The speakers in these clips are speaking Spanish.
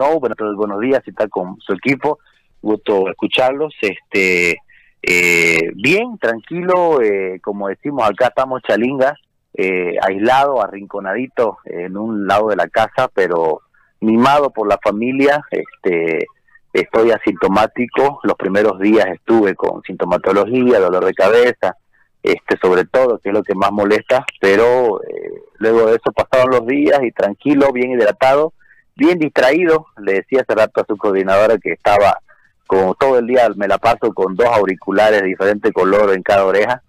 No, bueno, buenos días, está con su equipo, gusto escucharlos. Este, eh, bien, tranquilo, eh, como decimos acá estamos chalingas, eh, aislado, arrinconadito en un lado de la casa, pero mimado por la familia. Este, estoy asintomático. Los primeros días estuve con sintomatología, dolor de cabeza, este, sobre todo, que es lo que más molesta, pero eh, luego de eso pasaron los días y tranquilo, bien hidratado bien distraído. Le decía hace rato a su coordinadora que estaba como todo el día, me la paso con dos auriculares de diferente color en cada oreja.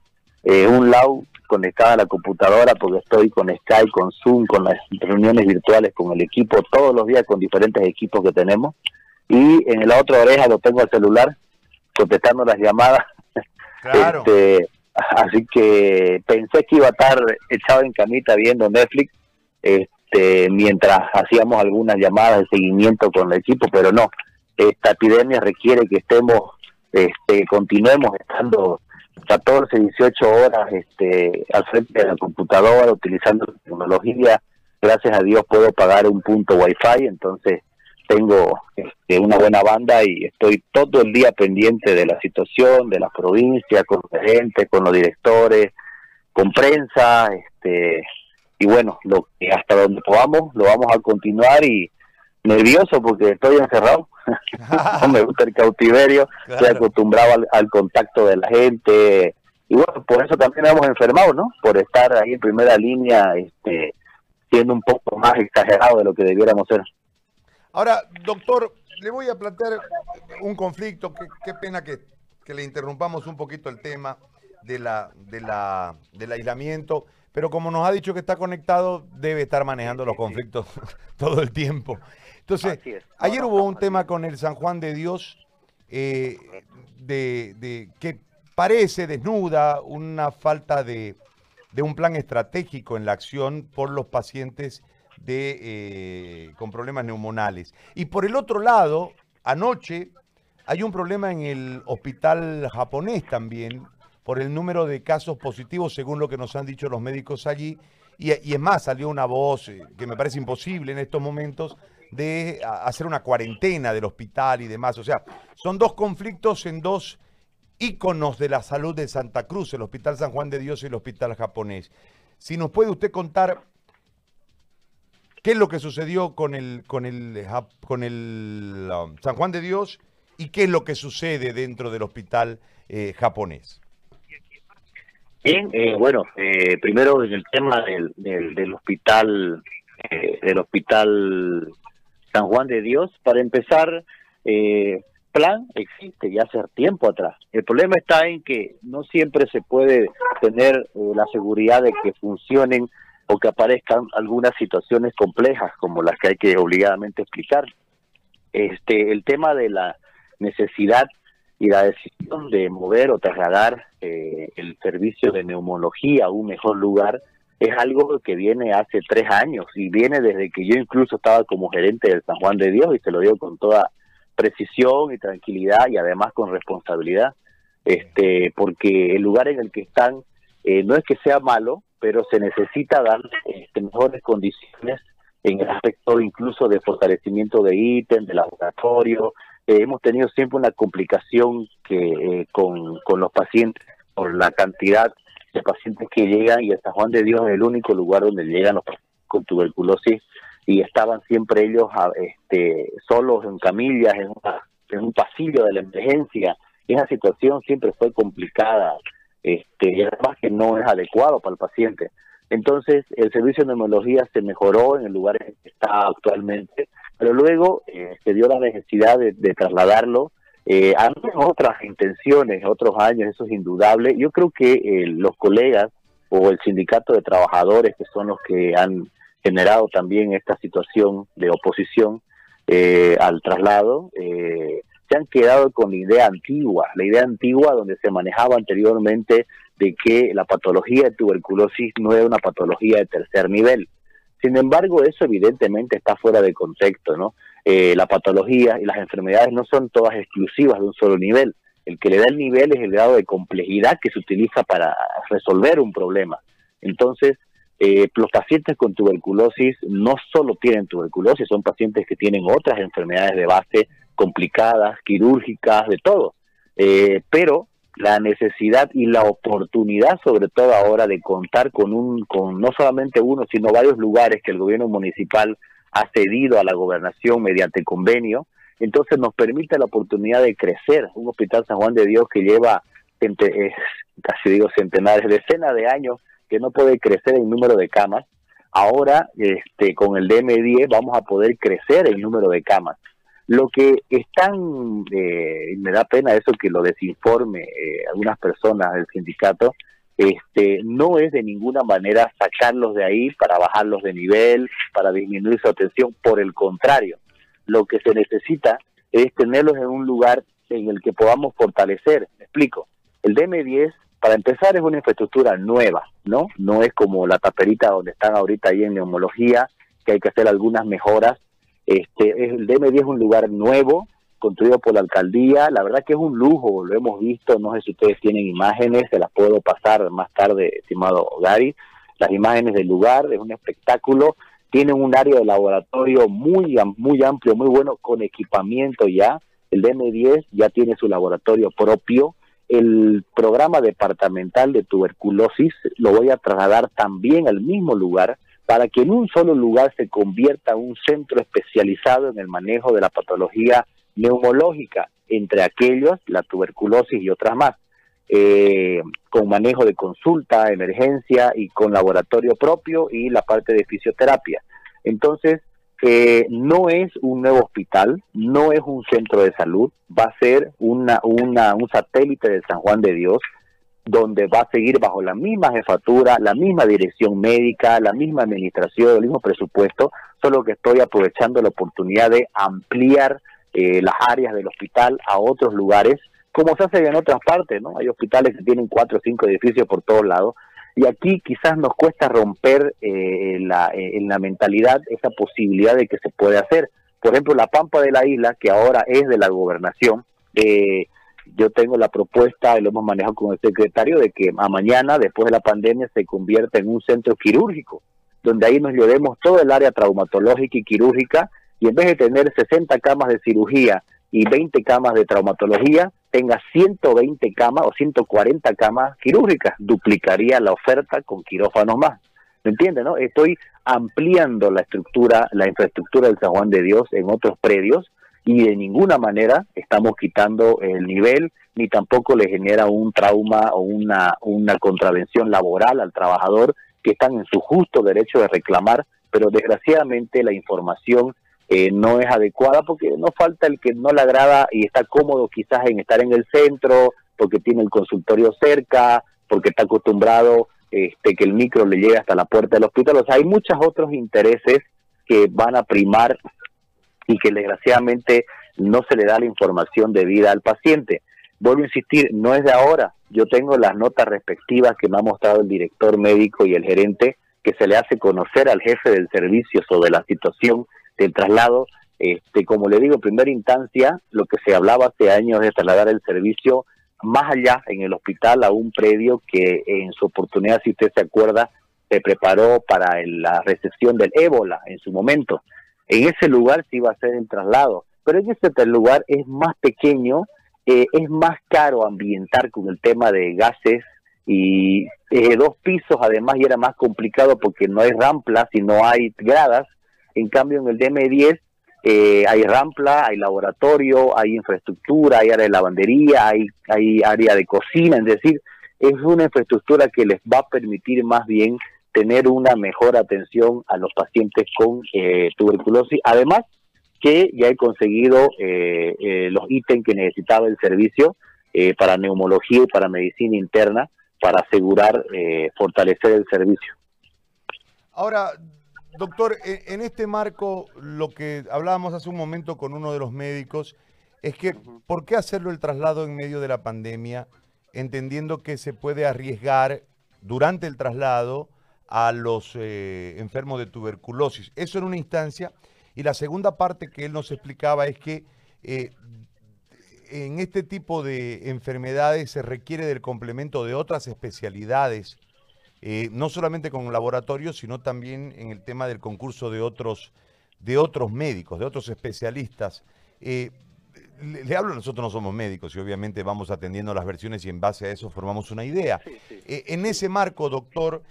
Eh, un lado conectado a la computadora porque estoy con Skype, con Zoom, con las reuniones virtuales con el equipo todos los días con diferentes equipos que tenemos. Y en la otra oreja lo tengo al celular contestando las llamadas. Este, así que pensé que iba a estar echado en camita viendo Netflix. Este, este, mientras hacíamos algunas llamadas de seguimiento con el equipo, pero no, esta epidemia requiere que estemos, este, continuemos estando 14, 18 horas este, al frente de la computadora, utilizando tecnología. Gracias a Dios puedo pagar un punto wifi, entonces tengo este, una buena banda y estoy todo el día pendiente de la situación, de las provincias, con la gente, con los directores, con prensa, este, y bueno, lo que hasta donde podamos lo vamos a continuar y nervioso porque estoy encerrado, no me gusta el cautiverio, estoy acostumbrado al, contacto de la gente. Y bueno, por eso también hemos enfermado, ¿no? Por estar ahí en primera línea, este, siendo un poco más exagerado de lo que debiéramos ser. Ahora, doctor, le voy a plantear un conflicto, qué, qué pena que, que le interrumpamos un poquito el tema de la, de la, del aislamiento pero como nos ha dicho que está conectado, debe estar manejando los conflictos todo el tiempo. Entonces, ayer hubo un tema con el San Juan de Dios eh, de, que parece desnuda una falta de, un plan estratégico en la acción por los pacientes de, eh, con problemas neumonales. Y por el otro lado, anoche hay un problema en el hospital japonés también, por el número de casos positivos, según lo que nos han dicho los médicos allí. Y, es más, salió una voz eh, que me parece imposible en estos momentos de hacer una cuarentena del hospital y demás. O sea, son dos conflictos en dos íconos de la salud de Santa Cruz, el Hospital San Juan de Dios y el Hospital Japonés. Si nos puede usted contar qué es lo que sucedió con el, um, San Juan de Dios y qué es lo que sucede dentro del Hospital eh, japonés. Bien, eh, bueno, eh, primero en el tema del, del, hospital, eh, del hospital San Juan de Dios, para empezar, plan existe ya hace tiempo atrás. El problema está en que no siempre se puede tener la seguridad de que funcionen o que aparezcan algunas situaciones complejas como las que hay que obligadamente explicar. Este, el tema de la necesidad y la decisión de mover o trasladar eh, el servicio de neumología a un mejor lugar es algo que viene hace tres años y viene desde que yo incluso estaba como gerente del San Juan de Dios y se lo digo con toda precisión y tranquilidad y además con responsabilidad, este, porque el lugar en el que están eh, no es que sea malo, pero se necesita dar este, mejores condiciones en el aspecto incluso de fortalecimiento de ítems, de laboratorio, hemos tenido siempre una complicación que eh, con, los pacientes por la cantidad de pacientes que llegan y San Juan de Dios es el único lugar donde llegan los pacientes con tuberculosis y estaban siempre ellos este, solos en camillas, en, en un pasillo de la emergencia. Esa situación siempre fue complicada este, y además que no es adecuado para el paciente. Entonces, el servicio de neumología se mejoró en el lugar en que está actualmente pero luego eh, se dio la necesidad de, trasladarlo eh, a otras intenciones, otros años, eso es indudable. Yo creo que eh, los colegas o el sindicato de trabajadores, que son los que han generado también esta situación de oposición eh, al traslado, se han quedado con la idea antigua, la idea antigua donde se manejaba anteriormente de que la patología de tuberculosis no era una patología de tercer nivel, sin embargo, eso evidentemente está fuera de contexto, ¿no? Eh, la patología y las enfermedades no son todas exclusivas de un solo nivel. El que le da el nivel es el grado de complejidad que se utiliza para resolver un problema. Entonces, eh, los pacientes con tuberculosis no solo tienen tuberculosis, son pacientes que tienen otras enfermedades de base complicadas, quirúrgicas, de todo. Eh, pero la necesidad y la oportunidad, sobre todo ahora, de contar con un, con no solamente uno, sino varios lugares que el gobierno municipal ha cedido a la gobernación mediante convenio, entonces nos permite la oportunidad de crecer. Un hospital San Juan de Dios que lleva, casi digo centenares, decenas de años que no puede crecer el número de camas. Ahora, este, con el DM10 vamos a poder crecer el número de camas. Lo que están, eh, me da pena eso que lo desinforme eh, algunas personas del sindicato, este, no es de ninguna manera sacarlos de ahí para bajarlos de nivel, para disminuir su atención, por el contrario, lo que se necesita es tenerlos en un lugar en el que podamos fortalecer. Me explico. El DM10, para empezar, es una infraestructura nueva, ¿no? No es como la taperita donde están ahorita ahí en neumología, que hay que hacer algunas mejoras este, el DM10 es un lugar nuevo, construido por la alcaldía. La verdad que es un lujo, lo hemos visto. No sé si ustedes tienen imágenes, se las puedo pasar más tarde, estimado Gary. Las imágenes del lugar, es un espectáculo. Tiene un área de laboratorio muy, muy amplio, muy bueno, con equipamiento ya. El DM10 ya tiene su laboratorio propio. El programa departamental de tuberculosis lo voy a trasladar también al mismo lugar para que en un solo lugar se convierta un centro especializado en el manejo de la patología neumológica, entre aquellos la tuberculosis y otras más, eh, con manejo de consulta, emergencia y con laboratorio propio y la parte de fisioterapia. Entonces, eh, no es un nuevo hospital, no es un centro de salud, va a ser una, una, un satélite de San Juan de Dios, donde va a seguir bajo la misma jefatura, la misma dirección médica, la misma administración, el mismo presupuesto, solo que estoy aprovechando la oportunidad de ampliar eh, las áreas del hospital a otros lugares, como se hace en otras partes, ¿no? Hay hospitales que tienen cuatro o cinco edificios por todos lados, y aquí quizás nos cuesta romper eh, la, eh, en la mentalidad esa posibilidad de que se puede hacer. Por ejemplo, la Pampa de la Isla, que ahora es de la gobernación, eh, yo tengo la propuesta, y lo hemos manejado con el secretario, de que a mañana, después de la pandemia, se convierta en un centro quirúrgico, donde ahí nos llevemos todo el área traumatológica y quirúrgica, y en vez de tener 60 camas de cirugía y 20 camas de traumatología, tenga 120 camas o 140 camas quirúrgicas, duplicaría la oferta con quirófanos más. ¿Me entiende, no? Estoy ampliando la estructura, la infraestructura del San Juan de Dios en otros predios y de ninguna manera estamos quitando el nivel ni tampoco le genera un trauma o una, una contravención laboral al trabajador que están en su justo derecho de reclamar, pero desgraciadamente la información eh, no es adecuada porque no falta el que no le agrada y está cómodo quizás en estar en el centro, porque tiene el consultorio cerca, porque está acostumbrado este, que el micro le llegue hasta la puerta del hospital. O sea, hay muchos otros intereses que van a primar y que desgraciadamente no se le da la información debida al paciente. Vuelvo a insistir, no es de ahora. Yo tengo las notas respectivas que me ha mostrado el director médico y el gerente que se le hace conocer al jefe del servicio sobre la situación del traslado. Este, como le digo, en primera instancia, lo que se hablaba hace años de trasladar el servicio más allá en el hospital a un predio que en su oportunidad, si usted se acuerda, se preparó para la recepción del ébola en su momento. En ese lugar sí va a ser el traslado, pero en ese lugar es más pequeño, eh, es más caro ambientar con el tema de gases y eh, dos pisos además y era más complicado porque no hay ramplas y no hay gradas. En cambio en el DM10 eh, hay rampla, hay laboratorio, hay infraestructura, hay área de lavandería, hay, hay área de cocina, es decir, es una infraestructura que les va a permitir más bien tener una mejor atención a los pacientes con eh, tuberculosis. Además, que ya he conseguido eh, eh, los ítems que necesitaba el servicio para neumología y para medicina interna para asegurar fortalecer el servicio. Ahora, doctor, en este marco, lo que hablábamos hace un momento con uno de los médicos es que, ¿por qué hacerlo el traslado en medio de la pandemia, entendiendo que se puede arriesgar durante el traslado? A los eh, enfermos de tuberculosis. Eso en una instancia. Y la segunda parte que él nos explicaba es que eh, en este tipo de enfermedades se requiere del complemento de otras especialidades eh, no solamente con laboratorios, sino también en el tema del concurso de otros, de otros médicos, de otros especialistas. Eh, le, hablo, nosotros no somos médicos y obviamente vamos atendiendo las versiones y en base a eso formamos una idea. Eh, en ese marco, doctor,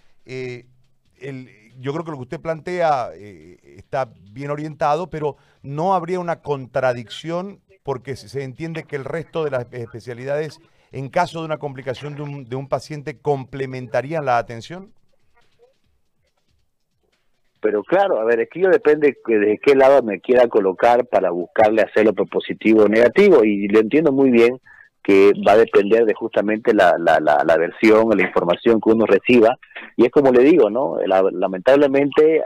yo creo que lo que usted plantea está bien orientado, pero no habría una contradicción porque se entiende que el resto de las especialidades en caso de una complicación de un, de un paciente complementarían la atención? Pero claro, a ver, es que yo depende de qué lado me quiera colocar para buscarle hacerlo positivo o negativo, y lo entiendo muy bien que va a depender de justamente la, la, la, la versión, la información que uno reciba, y es como le digo, ¿no? lamentablemente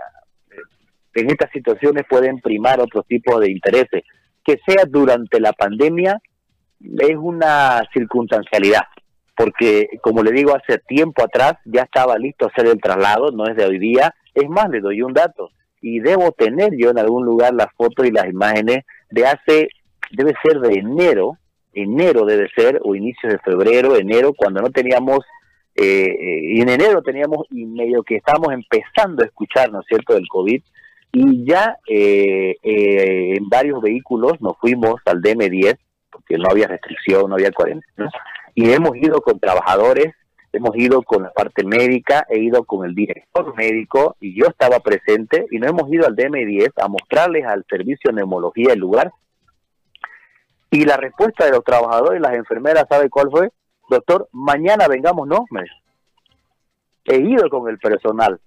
en estas situaciones pueden primar otros tipos de intereses, que sea durante la pandemia es una circunstancialidad, porque como le digo, hace tiempo atrás ya estaba listo hacer el traslado, no es de hoy día, es más, le doy un dato, y debo tener yo en algún lugar las fotos y las imágenes de hace, debe ser de enero, enero debe ser, o inicios de febrero, enero, cuando no teníamos, eh, eh, en enero teníamos, y medio que estábamos empezando a escuchar, ¿no es cierto?, del COVID, y ya eh, en varios vehículos nos fuimos al DM10 porque no había restricción, no había cuarentena. Y hemos ido con trabajadores, hemos ido con la parte médica, he ido con el director médico y yo estaba presente y nos hemos ido al DM10 a mostrarles al servicio de neumología el lugar. Y la respuesta de los trabajadores y las enfermeras, ¿sabe cuál fue? Doctor, mañana vengamos, no, me He ido con el personal,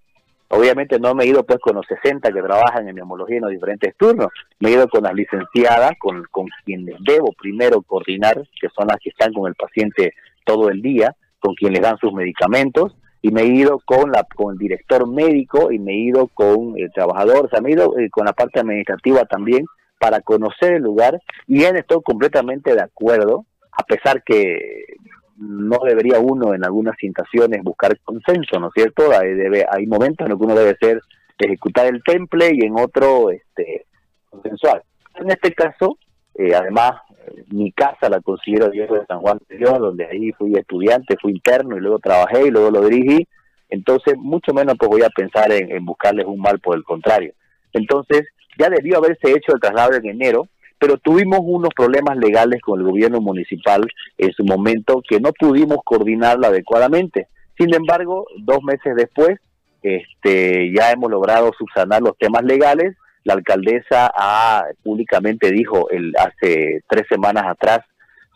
Obviamente no me he ido pues con los 60 que trabajan en neumología en los diferentes turnos, me he ido con las licenciadas, con, con quienes debo primero coordinar, que son las que están con el paciente todo el día, con quienes dan sus medicamentos, y me he ido con la con el director médico y me he ido con el trabajador, o sea, me he ido eh, con la parte administrativa también para conocer el lugar y en estoy completamente de acuerdo, a pesar que no debería uno en algunas situaciones buscar consenso, ¿no es cierto? Hay, debe, hay momentos en los que uno debe ser ejecutar el temple y en otro este consensual. En este caso, eh, además, mi casa la considero Diego de San Juan de Dios, donde ahí fui estudiante, fui interno y luego trabajé y luego lo dirigí. Entonces, mucho menos pues voy a pensar en, en buscarles un mal, por el contrario. Entonces, ya debió haberse hecho el traslado en enero, pero tuvimos unos problemas legales con el gobierno municipal en su momento que no pudimos coordinarla adecuadamente. Sin embargo, dos meses después, este, ya hemos logrado subsanar los temas legales. La alcaldesa ha, públicamente dijo el, hace tres semanas atrás,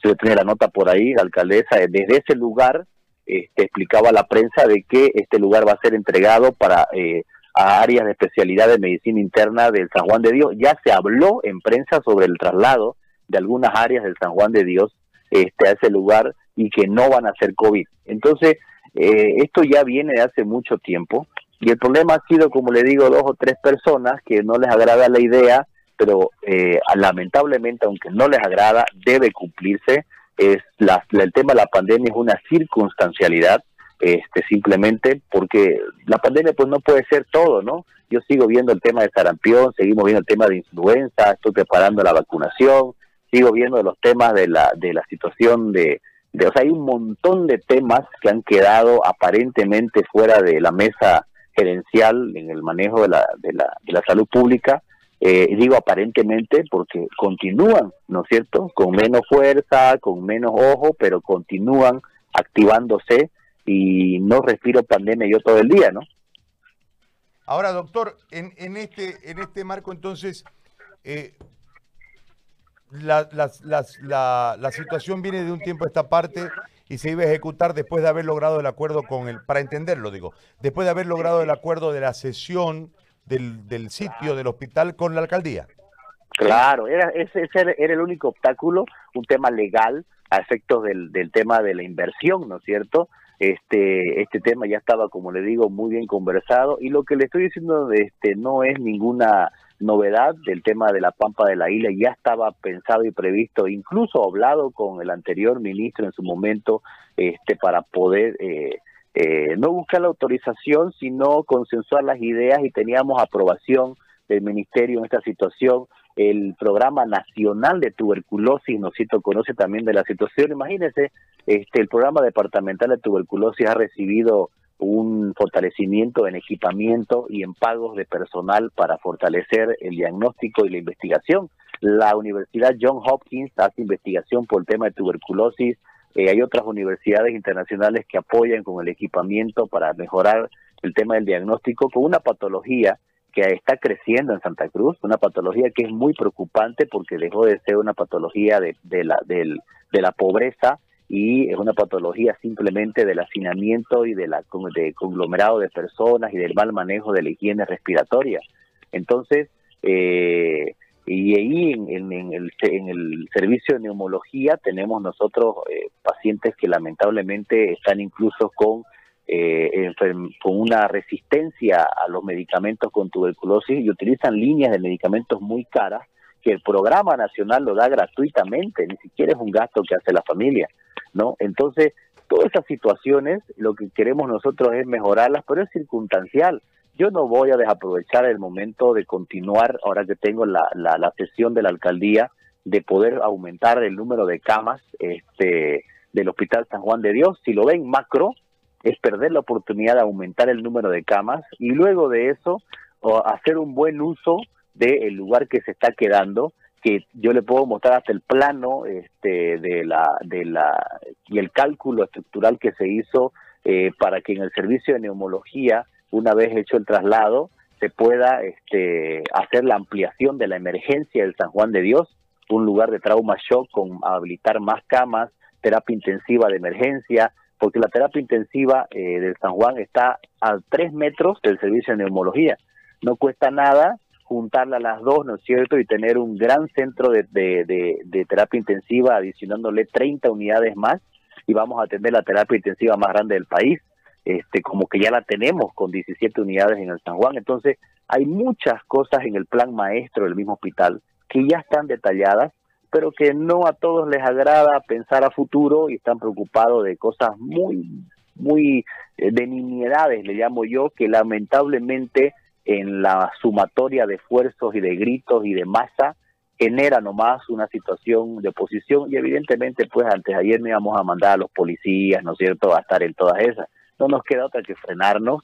se tiene la nota por ahí, la alcaldesa desde ese lugar este, explicaba a la prensa de que este lugar va a ser entregado para eh, a áreas de especialidad de medicina interna del San Juan de Dios. Ya se habló en prensa sobre el traslado de algunas áreas del San Juan de Dios este, a ese lugar y que no van a ser COVID. Entonces, eh, esto ya viene de hace mucho tiempo y el problema ha sido, como le digo, dos o tres personas que no les agrada la idea, pero eh, lamentablemente, aunque no les agrada, debe cumplirse. Es la, el tema de la pandemia es una circunstancialidad este simplemente porque la pandemia pues no puede ser todo, ¿no? Yo sigo viendo el tema de sarampión, seguimos viendo el tema de influenza, estoy preparando la vacunación, sigo viendo los temas de la de la situación de, o sea, hay un montón de temas que han quedado aparentemente fuera de la mesa gerencial en el manejo de la de la, de la salud pública eh, digo aparentemente porque continúan, ¿no es cierto? Con menos fuerza, con menos ojo, pero continúan activándose y no respiro pandemia yo todo el día, ¿no? Ahora, doctor, en, en este en este marco entonces eh, la, la, la, situación viene de un tiempo a esta parte y se iba a ejecutar después de haber logrado el acuerdo con el, para entenderlo digo, después de haber logrado el acuerdo de la sesión del, del sitio del hospital con la alcaldía. Claro, era, ese, ese era el único obstáculo, un tema legal a efectos del, del tema de la inversión, ¿no es cierto? Este, este tema ya estaba, como le digo, muy bien conversado. Y lo que le estoy diciendo este, no es ninguna novedad del tema de la Pampa de la Isla, ya estaba pensado y previsto, incluso hablado con el anterior ministro en su momento, este, para poder eh, eh, no buscar la autorización, sino consensuar las ideas y teníamos aprobación del ministerio en esta situación el programa nacional de tuberculosis, Nosito conoce también de la situación. Imagínense, este, el programa departamental de tuberculosis ha recibido un fortalecimiento en equipamiento y en pagos de personal para fortalecer el diagnóstico y la investigación. La Universidad John Hopkins hace investigación por el tema de tuberculosis. Eh, hay otras universidades internacionales que apoyan con el equipamiento para mejorar el tema del diagnóstico con una patología que está creciendo en Santa Cruz, una patología que es muy preocupante porque dejó de ser una patología de, de la, de la pobreza y es una patología simplemente del hacinamiento y de la de conglomerado de personas y del mal manejo de la higiene respiratoria. Entonces, eh, y ahí en, el, en, el, servicio de neumología tenemos nosotros eh, pacientes que lamentablemente están incluso con, eh, con una resistencia a los medicamentos con tuberculosis y utilizan líneas de medicamentos muy caras que el programa nacional lo da gratuitamente, ni siquiera es un gasto que hace la familia. ¿no? Entonces, todas esas situaciones, lo que queremos nosotros es mejorarlas, pero es circunstancial. Yo no voy a desaprovechar el momento de continuar, ahora que tengo la, la, sesión de la alcaldía, de poder aumentar el número de camas este, del Hospital San Juan de Dios. Si lo ven macro, es perder la oportunidad de aumentar el número de camas y luego de eso hacer un buen uso del lugar que se está quedando que yo le puedo mostrar hasta el plano este, de la, de la, y el cálculo estructural que se hizo eh, para que en el servicio de neumología, una vez hecho el traslado, se pueda este, hacer la ampliación de la emergencia del San Juan de Dios, un lugar de trauma shock con habilitar más camas, terapia intensiva de emergencia, porque la terapia intensiva eh, del San Juan está a tres metros del servicio de neumología. No cuesta nada juntarla a las dos, ¿no es cierto? Y tener un gran centro de, terapia intensiva, adicionándole 30 unidades más, y vamos a tener la terapia intensiva más grande del país, este, como que ya la tenemos con 17 unidades en el San Juan. Entonces, hay muchas cosas en el plan maestro del mismo hospital que ya están detalladas, pero que no a todos les agrada pensar a futuro y están preocupados de cosas muy, muy eh, de nimiedades, le llamo yo, que lamentablemente en la sumatoria de esfuerzos y de gritos y de masa genera nomás una situación de oposición y evidentemente pues antes ayer me íbamos a mandar a los policías, ¿no es cierto?, a estar en todas esas. No nos queda otra que frenarnos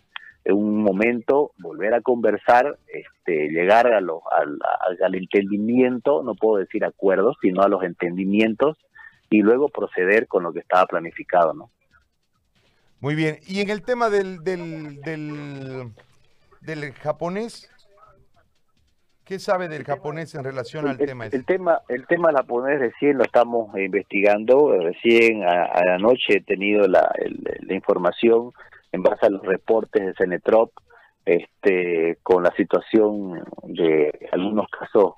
en un momento, volver a conversar, este, llegar a lo, al, al entendimiento, no puedo decir acuerdos, sino a los entendimientos y luego proceder con lo que estaba planificado, ¿no? Muy bien. Y en el tema del, del, del del japonés? ¿Qué sabe del japonés en relación al tema? El tema, el tema japonés recién lo estamos investigando. Recién a, la noche he tenido la, la, información en base a los reportes de Cenetrop, este, con la situación de algunos casos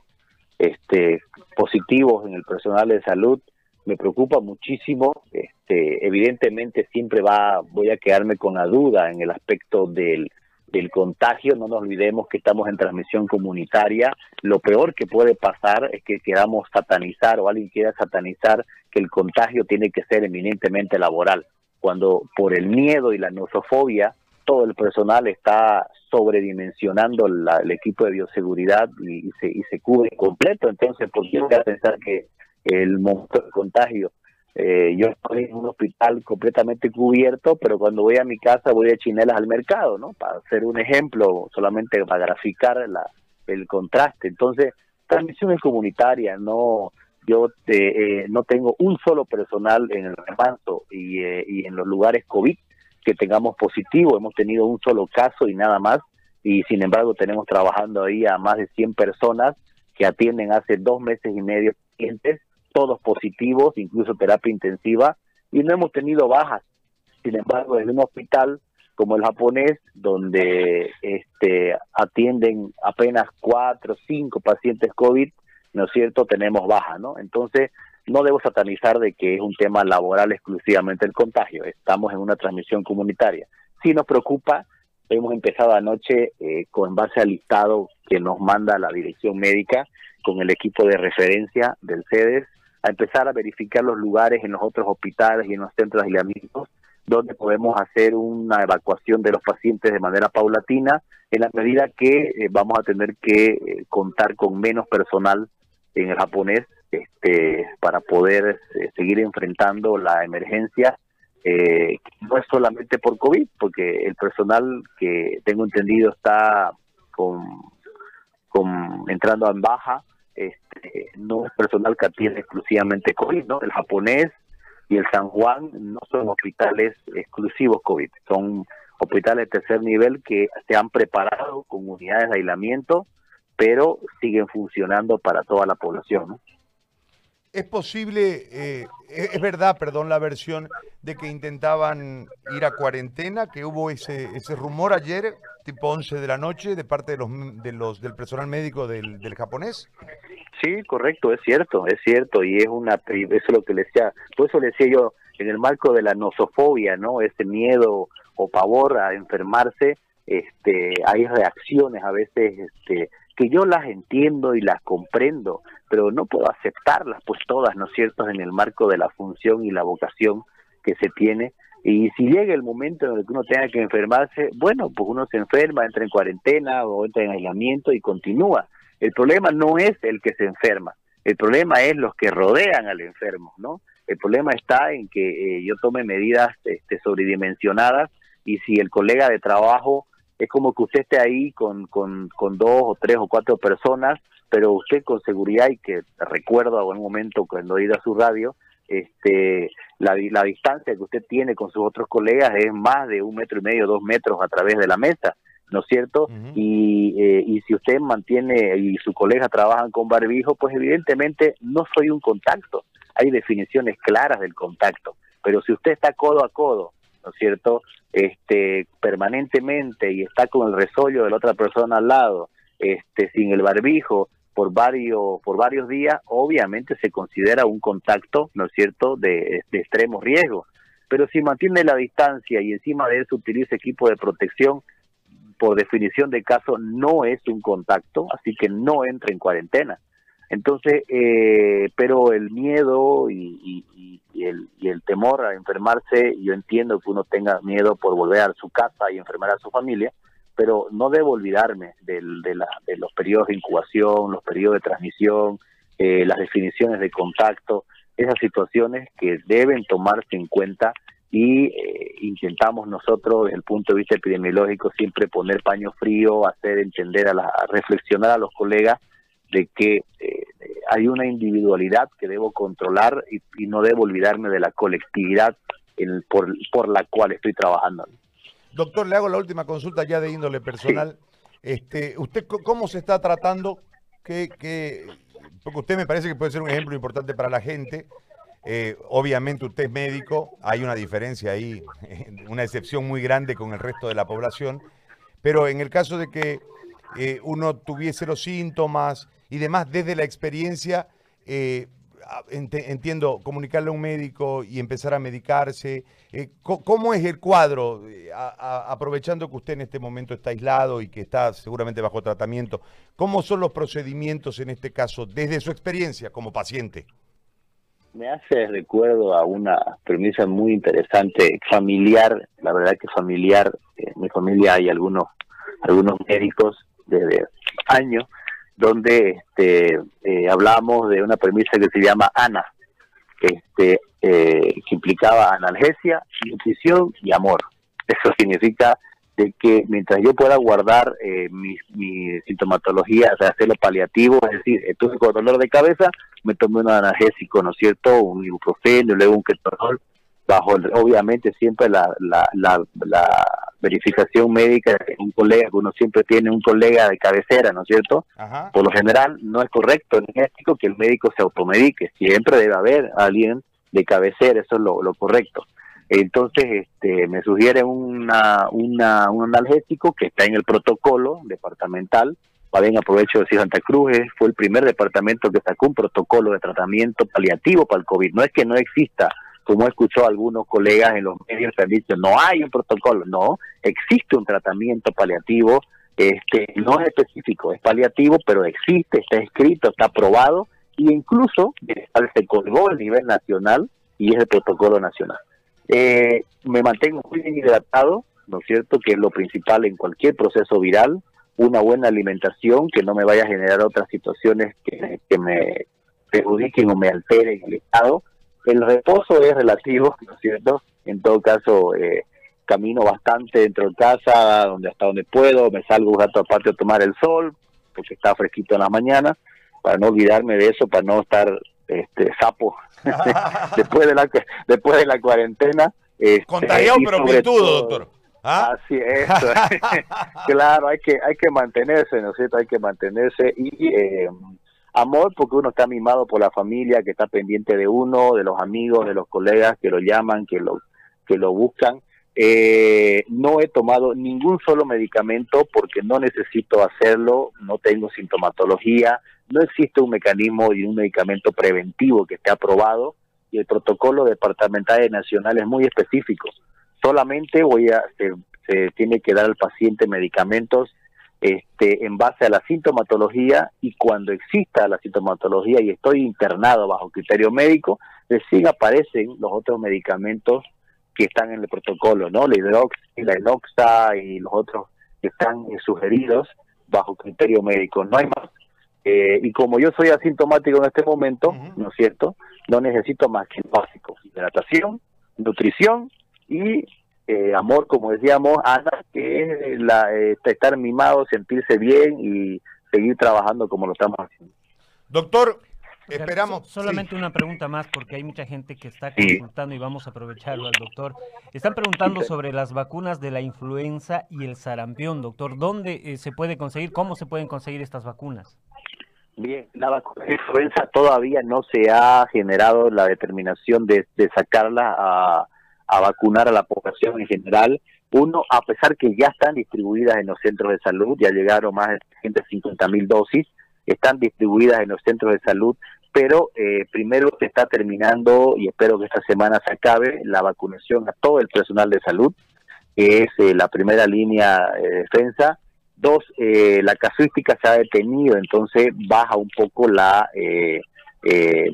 este, positivos en el personal de salud. Me preocupa muchísimo. Este, evidentemente siempre va, voy a quedarme con la duda en el aspecto del del contagio, no nos olvidemos que estamos en transmisión comunitaria, lo peor que puede pasar es que queramos satanizar o alguien quiera satanizar que el contagio tiene que ser eminentemente laboral, cuando por el miedo y la nosofobia todo el personal está sobredimensionando el equipo de bioseguridad y, se, y se cubre completo, entonces ¿por qué voy pensar que el monto de contagio eh, yo estoy en un hospital completamente cubierto, pero cuando voy a mi casa voy de chinelas al mercado, ¿no? Para hacer un ejemplo, solamente para graficar la, el contraste. Entonces, transmisión es comunitaria, no yo eh, no tengo un solo personal en el remanso y, eh, y en los lugares COVID que tengamos positivo, hemos tenido un solo caso y nada más, y sin embargo tenemos trabajando ahí a más de 100 personas que atienden hace dos meses y medio pacientes todos positivos, incluso terapia intensiva, y no hemos tenido bajas. Sin embargo, en un hospital como el japonés, donde este, atienden apenas cuatro o cinco pacientes COVID, ¿no es cierto?, tenemos bajas, ¿no? Entonces, no debo satanizar de que es un tema laboral exclusivamente el contagio, estamos en una transmisión comunitaria. Si nos preocupa, hemos empezado anoche eh, con base al listado que nos manda la dirección médica con el equipo de referencia del CEDES a empezar a verificar los lugares en los otros hospitales y en los centros de aislamiento donde podemos hacer una evacuación de los pacientes de manera paulatina en la medida que eh, vamos a tener que eh, contar con menos personal en el japonés este, para poder eh, seguir enfrentando la emergencia eh, no es solamente por COVID, porque el personal que tengo entendido está con, entrando en baja, este, no es personal que atiende exclusivamente COVID, ¿no? El japonés y el San Juan no son hospitales exclusivos COVID, son hospitales de tercer nivel que se han preparado con unidades de aislamiento, pero siguen funcionando para toda la población. ¿no? Es posible, eh, es verdad, perdón, la versión de que intentaban ir a cuarentena, que hubo ese, ese rumor ayer, tipo 11 de la noche, de parte de los, de los del personal médico del, del japonés. Sí, correcto, es cierto, es cierto, y es una, eso es lo que le decía, por eso le decía yo, en el marco de la nosofobia, ¿no? Ese miedo o pavor a enfermarse, este, hay reacciones a veces, este, que yo las entiendo y las comprendo, pero no puedo aceptarlas pues todas, ¿no es cierto?, en el marco de la función y la vocación que se tiene. Y si llega el momento en el que uno tenga que enfermarse, bueno, pues uno se enferma, entra en cuarentena o entra en aislamiento y continúa. El problema no es el que se enferma, el problema es los que rodean al enfermo, ¿no? El problema está en que eh, yo tome medidas este, sobredimensionadas y si el colega de trabajo es como que usted esté ahí con, con, con dos o tres o cuatro personas, pero usted con seguridad y que recuerdo a un momento cuando he ido a su radio, este, la, la distancia que usted tiene con sus otros colegas es más de un metro y medio, dos metros a través de la mesa, ¿no es cierto? y, eh, y si usted mantiene y sus colegas trabajan con barbijo, pues evidentemente no soy un contacto. Hay definiciones claras del contacto, pero si usted está codo a codo, ¿no es cierto? Este, permanentemente y está con el resollo de la otra persona al lado, este, sin el barbijo por varios, por varios días, obviamente se considera un contacto, ¿no es cierto?, de, de extremo riesgo. Pero si mantiene la distancia y encima de eso utiliza equipo de protección, por definición de caso no es un contacto, así que no entra en cuarentena. Entonces, eh, pero el miedo y, el, y, el, temor a enfermarse, yo entiendo que uno tenga miedo por volver a su casa y enfermar a su familia, pero no debo olvidarme del, de, la, de los periodos de incubación, los periodos de transmisión, eh, las definiciones de contacto, esas situaciones que deben tomarse en cuenta y eh, intentamos nosotros desde el punto de vista epidemiológico siempre poner paño frío, hacer entender a, la, reflexionar a los colegas de que eh, hay una individualidad que debo controlar y, no debo olvidarme de la colectividad por, por, la cual estoy trabajando. Doctor, le hago la última consulta ya de índole personal. Este, ¿Usted cómo se está tratando? Que, porque usted me parece que puede ser un ejemplo importante para la gente. Eh, obviamente usted es médico, hay una diferencia ahí, una excepción muy grande con el resto de la población, pero en el caso de que eh, uno tuviese los síntomas, y demás desde la experiencia. Eh, entiendo, comunicarle a un médico y empezar a medicarse. Eh, ¿Cómo es el cuadro, eh, aprovechando que usted en este momento está aislado y que está seguramente bajo tratamiento? ¿Cómo son los procedimientos en este caso, desde su experiencia como paciente? Me hace recuerdo a una premisa muy interesante, familiar, la verdad que familiar, en mi familia hay algunos, algunos médicos desde años donde este, eh, hablamos de una premisa que se llama ANA, este, eh, que implicaba analgesia, nutrición y amor. Eso significa de que mientras yo pueda guardar eh, mi, mi, sintomatología, de hacerlo paliativo, es decir, estuve con dolor de cabeza, me tomé un analgésico, ¿no es cierto? Un ibuprofeno, luego un ketonol, bajo obviamente siempre la, la, la, verificación médica de un colega, que uno siempre tiene un colega de cabecera, ¿no es cierto? Por lo general no es correcto ni ético que el médico se automedique, siempre debe haber alguien de cabecera, eso es lo, lo correcto. Entonces, este, me sugiere una, una, un analgésico que está en el protocolo departamental. Va bien, aprovecho de decir Santa Cruz fue el primer departamento que sacó un protocolo de tratamiento paliativo para el COVID. No es que no exista como he escuchado a algunos colegas en los medios han dicho, no hay un protocolo, no, existe un tratamiento paliativo, este no es específico, es paliativo, pero existe, está escrito, está aprobado, y incluso se colgó a nivel nacional y es el protocolo nacional. Eh, me mantengo muy bien hidratado, ¿no es cierto?, que es lo principal en cualquier proceso viral, una buena alimentación que no me vaya a generar otras situaciones que, que me perjudiquen o me alteren el estado, el reposo es relativo, ¿no es cierto? En todo caso, eh, camino bastante dentro de casa, donde hasta donde puedo, me salgo un rato aparte a tomar el sol, porque está fresquito en la mañana, para no olvidarme de eso, para no estar este sapo después de la después de la cuarentena. Este, Contagiado pero virtudo, doctor. ¿Ah? Así es. claro, hay que hay que mantenerse, ¿no es cierto? Hay que mantenerse y eh, amor porque uno está mimado por la familia, que está pendiente de uno, de los amigos, de los colegas que lo llaman, que lo que lo buscan. Eh, no he tomado ningún solo medicamento porque no necesito hacerlo, no tengo sintomatología, no existe un mecanismo y un medicamento preventivo que esté aprobado y el protocolo departamental y nacional es muy específico. Solamente voy a se, se tiene que dar al paciente medicamentos este, en base a la sintomatología y cuando exista la sintomatología y estoy internado bajo criterio médico, recién aparecen los otros medicamentos que están en el protocolo, ¿no? La hidrox, la enoxa y los otros que están eh, sugeridos bajo criterio médico. No hay más. Eh, y como yo soy asintomático en este momento, ¿no es cierto? No necesito más que el básico, hidratación, nutrición y eh, amor, como decíamos, Ana, que es la, estar mimado, sentirse bien y seguir trabajando como lo estamos haciendo. Doctor, Esperamos. solamente una pregunta más, porque hay mucha gente que está consultando y vamos a aprovecharlo al doctor. Están preguntando sobre las vacunas de la influenza y el sarampión, doctor. ¿Dónde eh, se puede conseguir? ¿Cómo se pueden conseguir estas vacunas? Bien, la vacuna de influenza todavía no se ha generado la determinación de, sacarla a, a vacunar a la población en general. Uno, a pesar que ya están distribuidas en los centros de salud, ya llegaron más de 150 mil dosis, están distribuidas en los centros de salud, pero eh, primero se está terminando, y espero que esta semana se acabe, la vacunación a todo el personal de salud, que es eh, la primera línea de defensa. Dos, eh, la casuística se ha detenido, entonces baja un poco la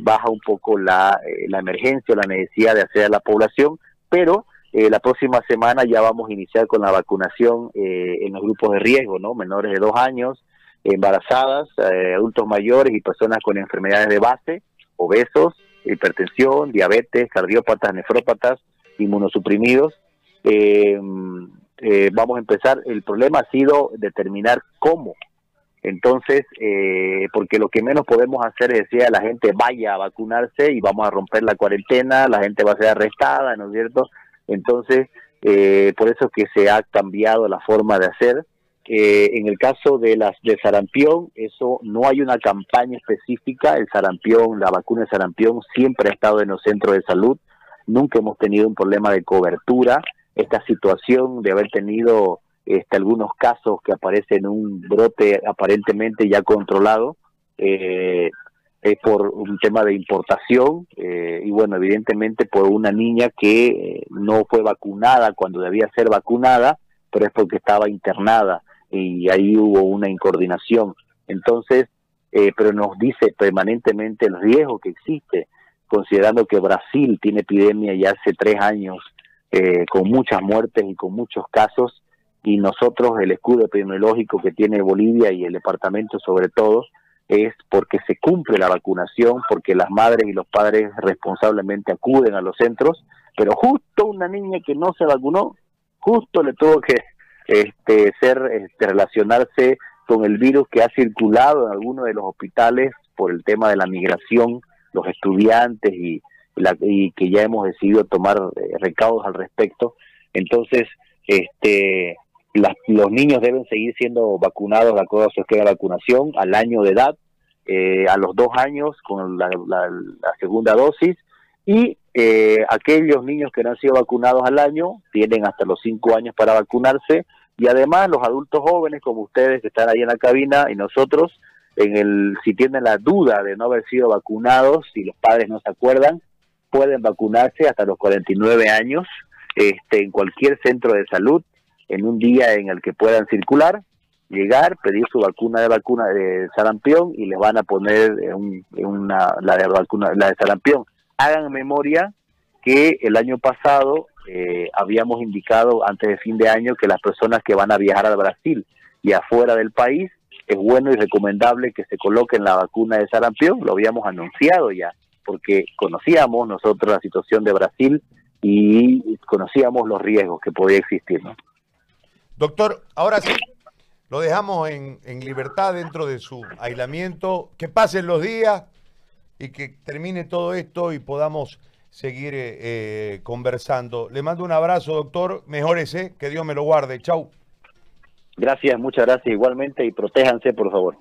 baja un poco la, la emergencia, la necesidad de hacer a la población, pero la próxima semana ya vamos a iniciar con la vacunación en los grupos de riesgo, ¿no? Menores de dos años, embarazadas, eh, adultos mayores y personas con enfermedades de base, obesos, hipertensión, diabetes, cardiópatas, nefrópatas, inmunosuprimidos. Eh, eh, vamos a empezar. El problema ha sido determinar cómo. Entonces, porque lo que menos podemos hacer es decir a la gente vaya a vacunarse y vamos a romper la cuarentena, la gente va a ser arrestada, ¿no es cierto? Entonces, por eso es que se ha cambiado la forma de hacer en el caso de las de sarampión, eso no hay una campaña específica. El sarampión, la vacuna de sarampión siempre ha estado en los centros de salud. Nunca hemos tenido un problema de cobertura. Esta situación de haber tenido este, algunos casos que aparecen un brote aparentemente ya controlado eh, es por un tema de importación eh, y bueno, evidentemente por una niña que eh, no fue vacunada cuando debía ser vacunada, pero es porque estaba internada y ahí hubo una incoordinación. Entonces, eh, pero nos dice permanentemente el riesgo que existe, considerando que Brasil tiene epidemia ya hace tres años, con muchas muertes y con muchos casos, y nosotros el escudo epidemiológico que tiene Bolivia y el departamento sobre todo, es porque se cumple la vacunación, porque las madres y los padres responsablemente acuden a los centros, pero justo una niña que no se vacunó, justo le tuvo que este, ser, este, relacionarse con el virus que ha circulado en algunos de los hospitales por el tema de la migración, los estudiantes y, la, y que ya hemos decidido tomar eh, recaudos al respecto. Entonces, este, los niños deben seguir siendo vacunados de acuerdo a su esquema de vacunación al año de edad, eh, a los dos años con la, la segunda dosis y eh, aquellos niños que no han sido vacunados al año tienen hasta los cinco años para vacunarse y además los adultos jóvenes como ustedes que están ahí en la cabina y nosotros en el si tienen la duda de no haber sido vacunados si los padres no se acuerdan pueden vacunarse hasta los 49 años este en cualquier centro de salud en un día en el que puedan circular llegar pedir su vacuna de vacuna de sarampión y les van a poner una la de vacuna la de sarampión hagan memoria que el año pasado eh, habíamos indicado antes de fin de año que las personas que van a viajar al Brasil y afuera del país es bueno y recomendable que se coloquen la vacuna de sarampión, lo habíamos anunciado ya, porque conocíamos nosotros la situación de Brasil y conocíamos los riesgos que podía existir. Doctor, ahora sí, lo dejamos en, libertad dentro de su aislamiento, que pasen los días y que termine todo esto y podamos seguir eh, eh, conversando. Le mando un abrazo, doctor. Mejórese, que Dios me lo guarde. Chau. Gracias, muchas gracias igualmente y protéjanse, por favor.